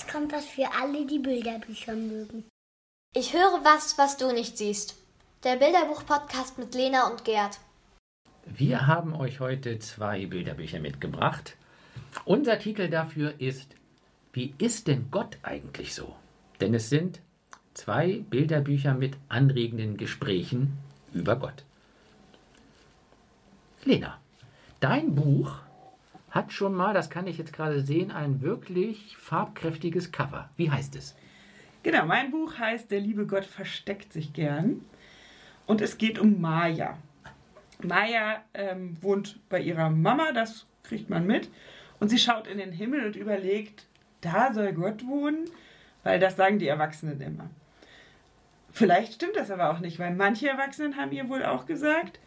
jetzt kommt was für alle, die Bilderbücher mögen. Ich höre was, was du nicht siehst. Der Bilderbuch-Podcast mit Lena und Gerd. Wir haben euch heute zwei Bilderbücher mitgebracht. Unser Titel dafür ist Wie ist denn Gott eigentlich so? Denn es sind zwei Bilderbücher mit anregenden Gesprächen über Gott. Lena, dein Buch hat schon mal, das kann ich jetzt gerade sehen, ein wirklich farbkräftiges Cover. Wie heißt es? Genau, mein Buch heißt Der liebe Gott versteckt sich gern. Und es geht um Maya. Maya ähm, wohnt bei ihrer Mama, das kriegt man mit. Und sie schaut in den Himmel und überlegt, da soll Gott wohnen, weil das sagen die Erwachsenen immer. Vielleicht stimmt das aber auch nicht, weil manche Erwachsenen haben ihr wohl auch gesagt,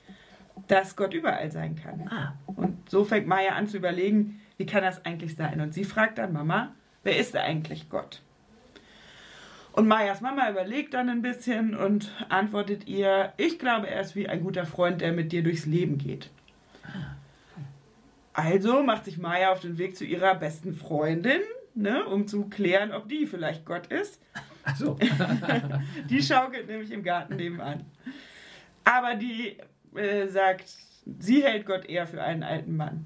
dass Gott überall sein kann. Ah. Und so fängt Maya an zu überlegen, wie kann das eigentlich sein? Und sie fragt dann Mama, wer ist eigentlich Gott? Und Mayas Mama überlegt dann ein bisschen und antwortet ihr, ich glaube, er ist wie ein guter Freund, der mit dir durchs Leben geht. Also macht sich Maya auf den Weg zu ihrer besten Freundin, ne, um zu klären, ob die vielleicht Gott ist. Ach so. Die schaukelt nämlich im Garten nebenan. Aber die äh, sagt, sie hält Gott eher für einen alten Mann.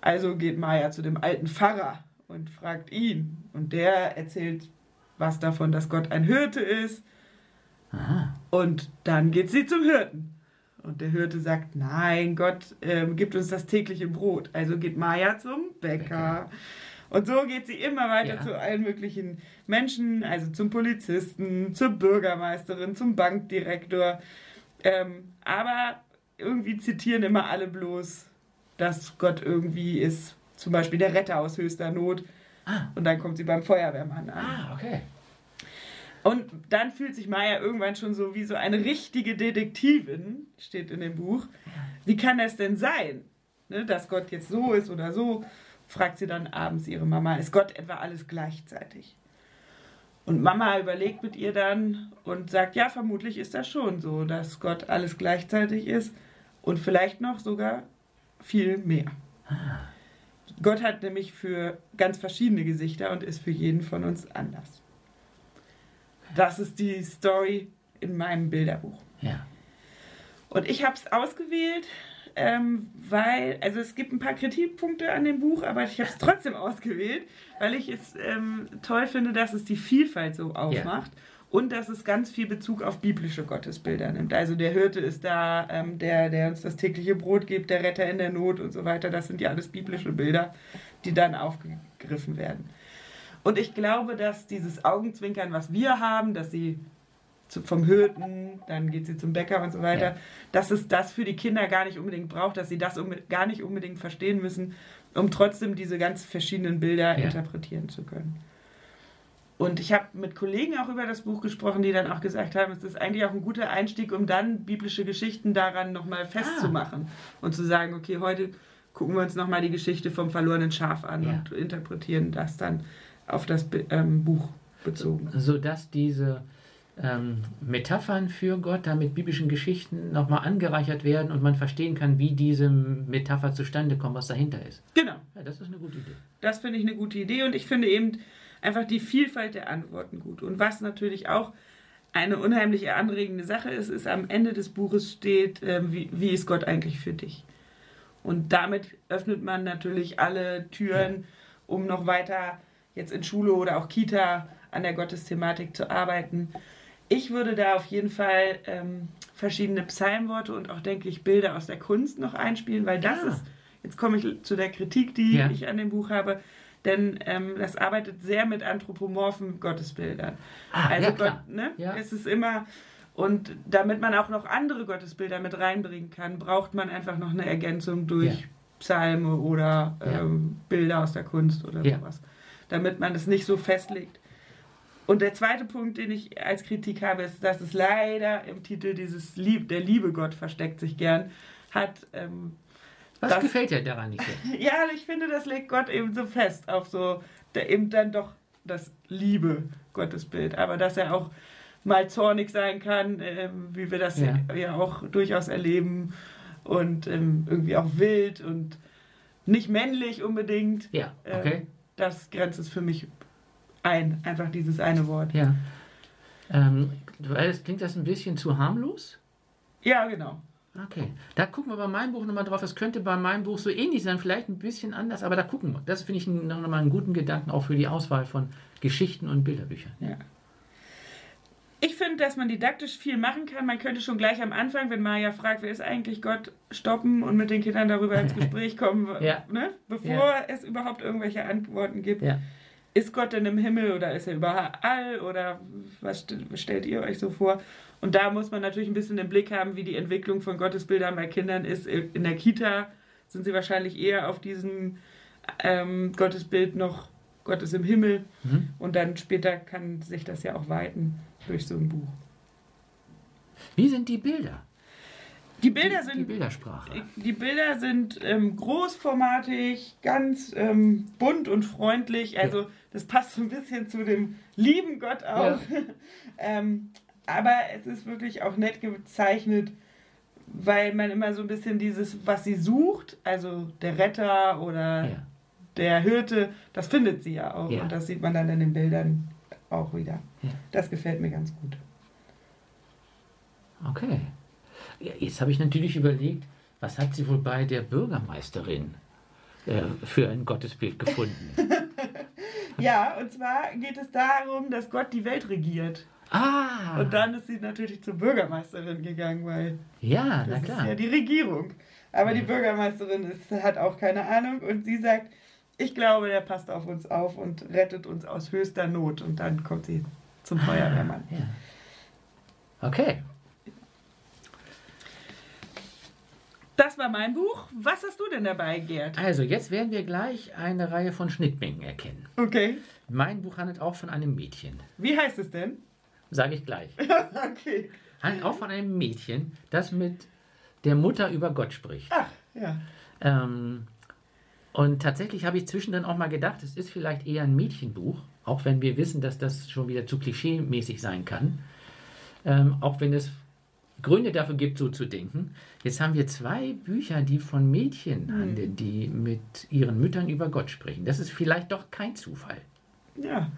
Also geht Maya zu dem alten Pfarrer und fragt ihn. Und der erzählt was davon, dass Gott ein Hirte ist. Aha. Und dann geht sie zum Hirten. Und der Hirte sagt, nein, Gott ähm, gibt uns das tägliche Brot. Also geht Maya zum Bäcker. Bäcker. Und so geht sie immer weiter Ja. zu allen möglichen Menschen, also zum Polizisten, zur Bürgermeisterin, zum Bankdirektor. Ähm, aber irgendwie zitieren immer alle bloß, dass Gott irgendwie ist, zum Beispiel der Retter aus höchster Not. Ah. Und dann kommt sie beim Feuerwehrmann an. Ah, okay. Und dann fühlt sich Maya irgendwann schon so wie so eine richtige Detektivin, steht in dem Buch. Wie kann das denn sein, ne, dass Gott jetzt so ist oder so? Fragt sie dann abends ihre Mama, ist Gott etwa alles gleichzeitig? Und Mama überlegt mit ihr dann und sagt, ja, vermutlich ist das schon so, dass Gott alles gleichzeitig ist und vielleicht noch sogar viel mehr. Gott hat nämlich für ganz verschiedene Gesichter und ist für jeden von uns anders. Das ist die Story in meinem Bilderbuch. Ja. Und ich habe es ausgewählt, ähm, weil, also es gibt ein paar Kritikpunkte an dem Buch, aber ich habe es trotzdem ausgewählt, weil ich es ähm, toll finde, dass es die Vielfalt so aufmacht und dass es ganz viel Bezug auf biblische Gottesbilder nimmt. Also der Hirte ist da, ähm, der, der uns das tägliche Brot gibt, der Retter in der Not und so weiter. Das sind ja alles biblische Bilder, die dann aufgegriffen werden. Und ich glaube, dass dieses Augenzwinkern, was wir haben, dass sie zu, vom Hirten, dann geht sie zum Bäcker und so weiter, Ja. dass es das für die Kinder gar nicht unbedingt braucht, dass sie das um, gar nicht unbedingt verstehen müssen, um trotzdem diese ganz verschiedenen Bilder Ja. interpretieren zu können. Und ich habe mit Kollegen auch über das Buch gesprochen, die dann auch gesagt haben, es ist eigentlich auch ein guter Einstieg, um dann biblische Geschichten daran nochmal festzumachen und zu sagen, okay, heute gucken wir uns nochmal die Geschichte vom verlorenen Schaf an Ja. und interpretieren das dann auf das ähm, Buch bezogen. Sodass diese ähm, Metaphern für Gott dann mit biblischen Geschichten nochmal angereichert werden und man verstehen kann, wie diese Metapher zustande kommt, was dahinter ist. Genau. Ja, das ist eine gute Idee. Das finde ich eine gute Idee und ich finde eben einfach die Vielfalt der Antworten gut. Und was natürlich auch eine unheimlich anregende Sache ist, ist am Ende des Buches steht, ähm, wie, wie ist Gott eigentlich für dich? Und damit öffnet man natürlich alle Türen, um noch weiter jetzt in Schule oder auch Kita an der Gottesthematik zu arbeiten. Ich würde da auf jeden Fall ähm, verschiedene Psalmworte und auch, denke ich, Bilder aus der Kunst noch einspielen, weil das Ja. ist, jetzt komme ich zu der Kritik, die Ja. ich an dem Buch habe, denn ähm, das arbeitet sehr mit anthropomorphen Gottesbildern. Ah, also ja. Gott, ne? Ja. Es ist immer, und damit man auch noch andere Gottesbilder mit reinbringen kann, braucht man einfach noch eine Ergänzung durch. Psalme oder ähm, Bilder aus der Kunst oder sowas. Damit man es nicht so festlegt. Und der zweite Punkt, den ich als Kritik habe, ist, dass es leider im Titel dieses Lieb, der liebe Gott versteckt sich gern hat. Ähm, Was Das- gefällt dir daran nicht? so? ja, ich finde, das legt Gott eben so fest auf so, der eben dann doch das liebe Gottesbild. Aber dass er auch mal zornig sein kann, ähm, wie wir das Ja. ja. auch durchaus erleben und ähm, irgendwie auch wild und nicht männlich unbedingt. Ja, Ähm, okay. das grenzt es für mich ein, einfach dieses eine Wort. Ja. Ähm, weil es klingt das ein bisschen zu harmlos? Ja, genau. Okay, da gucken wir bei meinem Buch nochmal drauf. Das könnte bei meinem Buch so ähnlich sein, vielleicht ein bisschen anders, aber da gucken wir. Das finde ich nochmal einen guten Gedanken auch für die Auswahl von Geschichten und Bilderbüchern. Ja. Ich finde, dass man didaktisch viel machen kann. Man könnte schon gleich am Anfang, wenn Maja fragt, wer ist eigentlich Gott, stoppen und mit den Kindern darüber ins Gespräch kommen, Ja. ne? bevor Ja. es überhaupt irgendwelche Antworten gibt. Ja. Ist Gott denn im Himmel oder ist er überall oder was st- stellt ihr euch so vor? Und da muss man natürlich ein bisschen im Blick haben, wie die Entwicklung von Gottesbildern bei Kindern ist. In der Kita sind sie wahrscheinlich eher auf diesem ähm, Gottesbild noch Gott ist im Himmel Mhm. und dann später kann sich das ja auch weiten durch so ein Buch. Wie sind die Bilder? Die Bilder Die sind Bildersprache. Die Bilder sind ähm, großformatig, ganz ähm, bunt und freundlich. Also das passt so ein bisschen zu dem lieben Gott auch. ähm, aber es ist wirklich auch nett gezeichnet, weil man immer so ein bisschen dieses, was sie sucht, also der Retter oder Ja. der Hirte, das findet sie ja auch. Ja. Und das sieht man dann in den Bildern auch wieder. Ja. Das gefällt mir ganz gut. Okay. Ja, jetzt habe ich natürlich überlegt, was hat sie wohl bei der Bürgermeisterin äh, für ein Gottesbild gefunden? Ja, und zwar geht es darum, dass Gott die Welt regiert. ah! Und dann ist sie natürlich zur Bürgermeisterin gegangen, weil ja, das ist ja die Regierung. Aber die Bürgermeisterin ist, hat auch keine Ahnung und sie sagt, ich glaube, der passt auf uns auf und rettet uns aus höchster Not. Und dann kommt sie zum Feuerwehrmann. Ja. Okay. Das war mein Buch. Was hast du denn dabei, Gerd? Also, jetzt werden wir gleich eine Reihe von Schnittmengen erkennen. Okay. Mein Buch handelt auch von einem Mädchen. Wie heißt es denn? Sage ich gleich. okay. Handelt auch von einem Mädchen, das mit der Mutter über Gott spricht. Ach, ja. Ähm, und tatsächlich habe ich zwischendrin auch mal gedacht, es ist vielleicht eher ein Mädchenbuch, auch wenn wir wissen, dass das schon wieder zu klischee-mäßig sein kann. Ähm, auch wenn es Gründe dafür gibt, so zu denken. Jetzt haben wir zwei Bücher, die von Mädchen handeln, die mit ihren Müttern über Gott sprechen. Das ist vielleicht doch kein Zufall. Ja.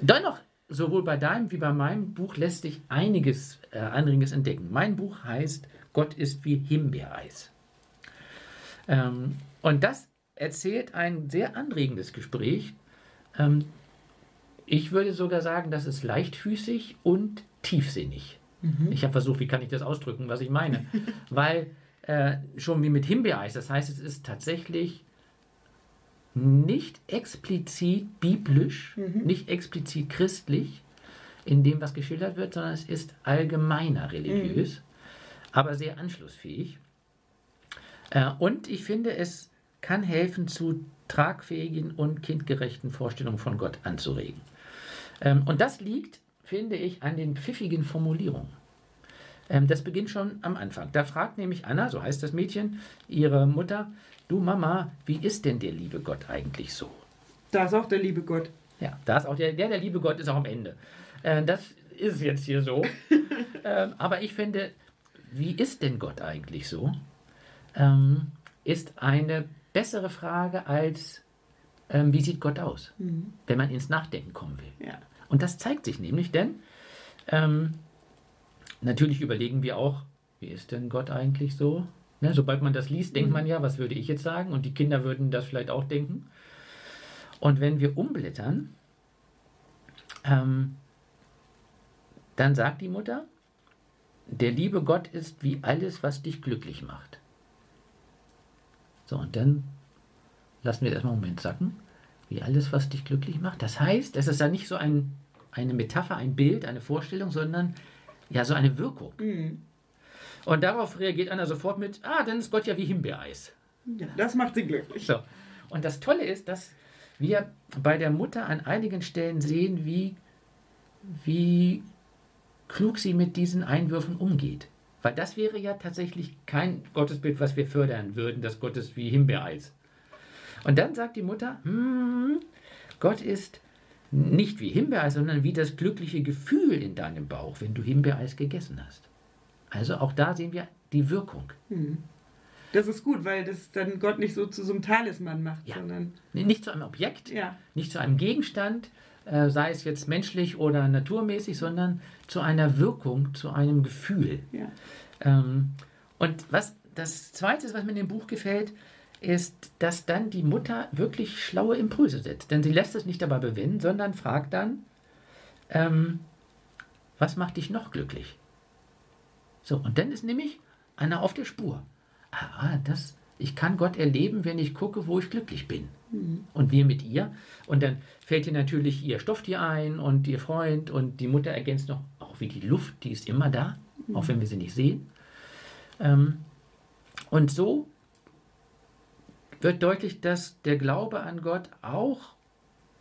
Dennoch, sowohl bei deinem wie bei meinem Buch lässt sich einiges äh, Anregendes entdecken. Mein Buch heißt Gott ist wie Himbeereis. Ähm, und das erzählt ein sehr anregendes Gespräch. Ähm, ich würde sogar sagen, das ist leichtfüßig und tiefsinnig. Ich habe versucht, wie kann ich das ausdrücken, was ich meine. Weil äh, schon wie mit Himbeereis, das heißt, es ist tatsächlich nicht explizit biblisch, nicht explizit christlich in dem, was geschildert wird, sondern es ist allgemeiner religiös, aber sehr anschlussfähig. Äh, und ich finde, es kann helfen, zu tragfähigen und kindgerechten Vorstellungen von Gott anzuregen. Ähm, und das liegt, finde ich, an den pfiffigen Formulierungen. Ähm, das beginnt schon am Anfang. Da fragt nämlich Anna, so heißt das Mädchen, ihre Mutter, du Mama, wie ist denn der liebe Gott eigentlich so? Da ist auch der liebe Gott. Ja, da ist auch der, der, der liebe Gott ist auch am Ende. Äh, das ist jetzt hier so. ähm, aber ich finde, wie ist denn Gott eigentlich so? Ähm, ist eine bessere Frage als, ähm, wie sieht Gott aus? Wenn man ins Nachdenken kommen will. Ja. Und das zeigt sich nämlich, denn ähm, natürlich überlegen wir auch, wie ist denn Gott eigentlich so? Ne, sobald man das liest, denkt man ja, was würde ich jetzt sagen? Und die Kinder würden das vielleicht auch denken. Und wenn wir umblättern, ähm, dann sagt die Mutter, der liebe Gott ist wie alles, was dich glücklich macht. So, und dann lassen wir das mal einen Moment sacken. Wie alles, was dich glücklich macht. Das heißt, es ist ja nicht so ein, eine Metapher, ein Bild, eine Vorstellung, sondern ja so eine Wirkung. Mhm. Und darauf reagiert Anna sofort mit, ah, dann ist Gott ja wie Himbeereis. ja. Das macht sie glücklich. So. Und das Tolle ist, dass wir bei der Mutter an einigen Stellen sehen, wie, wie klug sie mit diesen Einwürfen umgeht. Weil das wäre ja tatsächlich kein Gottesbild, was wir fördern würden, das Gott ist wie Himbeereis. Und dann sagt die Mutter, hm, Gott ist nicht wie Himbeereis, sondern wie das glückliche Gefühl in deinem Bauch, wenn du Himbeereis gegessen hast. Also auch da sehen wir die Wirkung. Das ist gut, weil das dann Gott nicht so zu so einem Talisman macht, Ja. sondern Nicht zu einem Objekt, ja. nicht zu einem Gegenstand, äh, sei es jetzt menschlich oder naturmäßig, sondern zu einer Wirkung, zu einem Gefühl. Ja. Ähm, und was das Zweite, was mir in dem Buch gefällt, ist, dass dann die Mutter wirklich schlaue Impulse setzt. Denn sie lässt es nicht dabei bewenden, sondern fragt dann, ähm, was macht dich noch glücklich? So, und dann ist nämlich Anna auf der Spur. Ah, das, ich kann Gott erleben, wenn ich gucke, wo ich glücklich bin. Und wir mit ihr. Und dann fällt ihr natürlich ihr Stofftier ein und ihr Freund und die Mutter ergänzt noch, auch wie die Luft, die ist immer da, auch wenn wir sie nicht sehen. Ähm, und so wird deutlich, dass der Glaube an Gott auch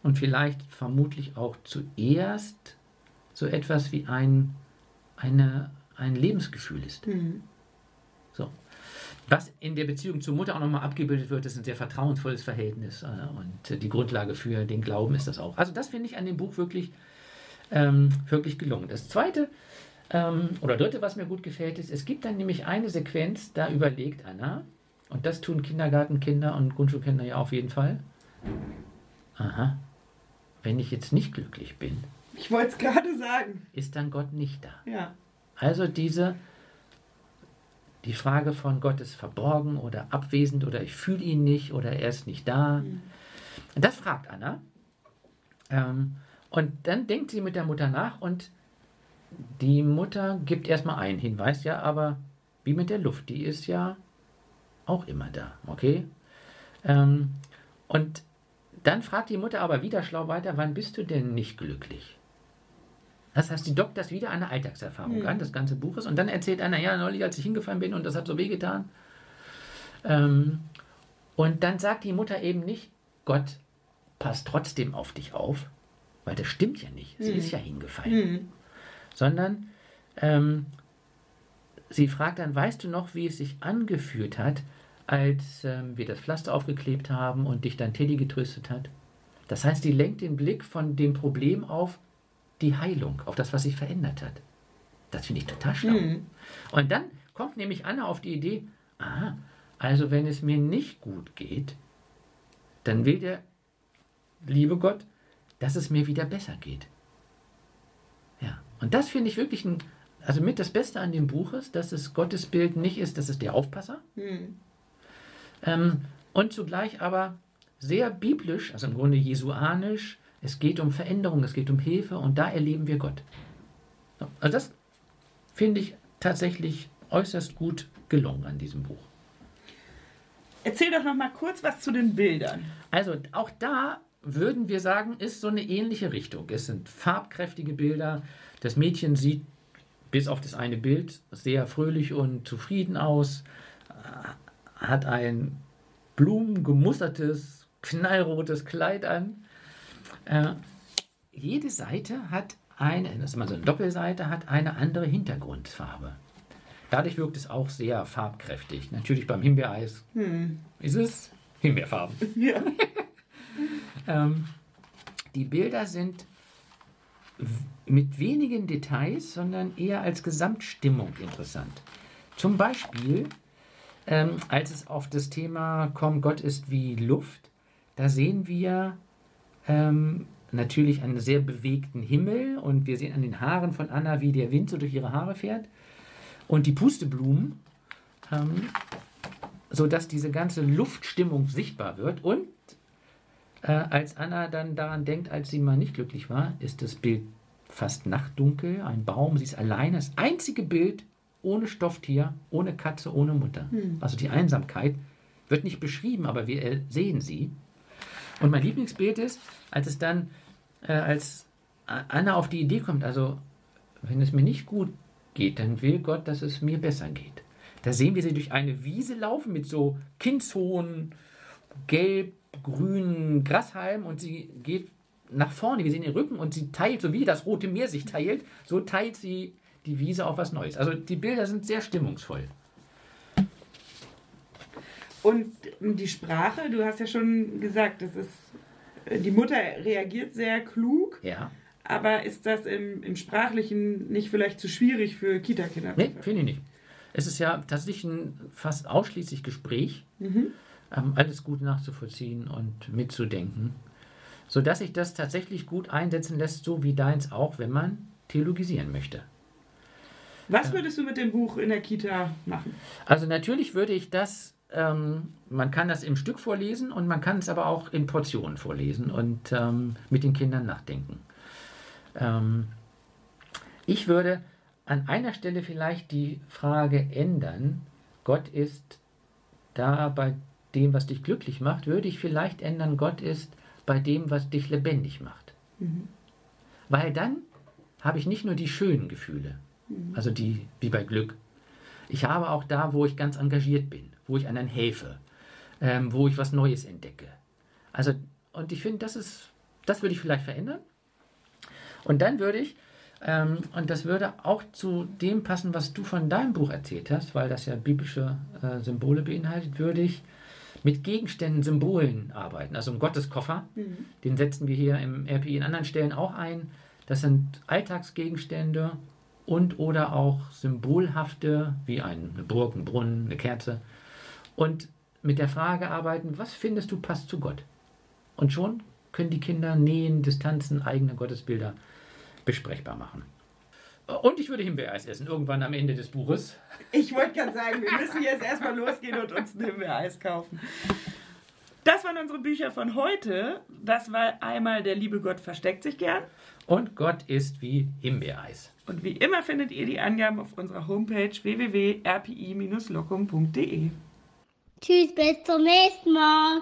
und vielleicht vermutlich auch zuerst so etwas wie ein, eine, ein Lebensgefühl ist. So. Was in der Beziehung zur Mutter auch nochmal abgebildet wird, ist ein sehr vertrauensvolles Verhältnis. äh, Und die Grundlage für den Glauben ist das auch. Also das finde ich an dem Buch wirklich, ähm, wirklich gelungen. Das zweite ähm, oder dritte, was mir gut gefällt, ist, es gibt dann nämlich eine Sequenz, da überlegt Anna, und das tun Kindergartenkinder und Grundschulkinder ja auf jeden Fall. Aha, wenn ich jetzt nicht glücklich bin, Ich wollte es gerade sagen. ist dann Gott nicht da. Ja. Also diese, die Frage von Gott ist verborgen oder abwesend oder ich fühle ihn nicht oder er ist nicht da. Das fragt Anna. Ähm, und dann denkt sie mit der Mutter nach und die Mutter gibt erstmal einen Hinweis, ja, aber wie mit der Luft, die ist ja auch immer da, okay? Ähm, und dann fragt die Mutter aber wieder schlau weiter, wann bist du denn nicht glücklich? Das heißt, die dockt das wieder eine Alltagserfahrung an, das ganze Buch ist. Und dann erzählt einer, ja, neulich, als ich hingefallen bin und das hat so wehgetan. Ähm, und dann sagt die Mutter eben nicht, Gott passt trotzdem auf dich auf, weil das stimmt ja nicht. Sie ist ja hingefallen. Sondern ähm, sie fragt dann, weißt du noch, wie es sich angefühlt hat, als ähm, wir das Pflaster aufgeklebt haben und dich dann Teddy getröstet hat? Das heißt, die lenkt den Blick von dem Problem auf die Heilung, auf das, was sich verändert hat. Das finde ich total schlau. Und dann kommt nämlich Anna auf die Idee, aha, also wenn es mir nicht gut geht, dann will der liebe Gott, dass es mir wieder besser geht. Ja, und das finde ich wirklich ein, also mit das Beste an dem Buch ist, dass es Gottes Bild nicht ist, dass es der Aufpasser. Ähm, und zugleich aber sehr biblisch, also im Grunde jesuanisch. Es geht um Veränderung, es geht um Hilfe und da erleben wir Gott. So, Also das finde ich tatsächlich äußerst gut gelungen an diesem Buch. Erzähl doch noch mal kurz was zu den Bildern. Also auch da würden wir sagen, ist so eine ähnliche Richtung. Es sind farbkräftige Bilder. Das Mädchen sieht bis auf das eine Bild sehr fröhlich und zufrieden aus, hat ein blumengemustertes, knallrotes Kleid an. Äh, jede Seite hat eine, das ist immer so eine Doppelseite, hat eine andere Hintergrundfarbe. Dadurch wirkt es auch sehr farbkräftig. Natürlich beim Himbeereis ist es Himbeerfarben. Ja. Ähm, die Bilder sind mit wenigen Details, sondern eher als Gesamtstimmung interessant. Zum Beispiel, ähm, als es auf das Thema Komm, Gott ist wie Luft, da sehen wir ähm, natürlich einen sehr bewegten Himmel und wir sehen an den Haaren von Anna, wie der Wind so durch ihre Haare fährt und die Pusteblumen, ähm, sodass diese ganze Luftstimmung sichtbar wird und äh, als Anna dann daran denkt, als sie mal nicht glücklich war, ist das Bild fast nachtdunkel, ein Baum, sie ist alleine. Das einzige Bild ohne Stofftier, ohne Katze, ohne Mutter. Also die Einsamkeit wird nicht beschrieben, aber wir äh, sehen sie. Und mein Lieblingsbild ist, als es dann, äh, als Anna auf die Idee kommt, also wenn es mir nicht gut geht, dann will Gott, dass es mir besser geht. Da sehen wir sie durch eine Wiese laufen mit so kindshohen, gelb-grünen Grashalmen und sie geht nach vorne. Wir sehen den Rücken und sie teilt, so wie das Rote Meer sich teilt, so teilt sie die Wiese auf was Neues. Also die Bilder sind sehr stimmungsvoll. Und die Sprache, du hast ja schon gesagt, das ist, die Mutter reagiert sehr klug, Ja. aber ist das im, im Sprachlichen nicht vielleicht zu schwierig für Kita-Kinder? Nee, finde ich nicht. Es ist ja tatsächlich ein fast ausschließlich Gespräch. Ähm, alles gut nachzuvollziehen und mitzudenken. sodass sich das tatsächlich gut einsetzen lässt, so wie deins auch, wenn man theologisieren möchte. Was würdest du mit dem Buch in der Kita machen? Also natürlich würde ich das, ähm, man kann das im Stück vorlesen und man kann es aber auch in Portionen vorlesen und ähm, mit den Kindern nachdenken. Ähm, ich würde an einer Stelle vielleicht die Frage ändern, Gott ist da bei dem, was dich glücklich macht, würde ich vielleicht ändern, Gott ist bei dem, was dich lebendig macht. Weil dann habe ich nicht nur die schönen Gefühle, also die wie bei Glück. Ich habe auch da, wo ich ganz engagiert bin, wo ich anderen helfe, ähm, wo ich was Neues entdecke. Also, und ich finde, das ist, das würde ich vielleicht verändern. Und dann würde ich, ähm, und das würde auch zu dem passen, was du von deinem Buch erzählt hast, weil das ja biblische äh, Symbole beinhaltet, würde ich mit Gegenständen, Symbolen arbeiten. Also ein Gotteskoffer, den setzen wir hier im RPI in anderen Stellen auch ein. Das sind Alltagsgegenstände und oder auch symbolhafte, wie eine Burg, ein Brunnen, eine Kerze. Und mit der Frage arbeiten, was findest du passt zu Gott? Und schon können die Kinder nähen, Distanzen, eigene Gottesbilder besprechbar machen. Und ich würde Himbeereis essen, irgendwann am Ende des Buches. Ich wollte gerade sagen, wir müssen jetzt erstmal losgehen und uns ein Himbeereis kaufen. Das waren unsere Bücher von heute. Das war einmal Der liebe Gott versteckt sich gern. Und Gott ist wie Himbeereis. Und wie immer findet ihr die Angaben auf unserer Homepage www.rpi-locum.de. Tschüss, bis zum nächsten Mal.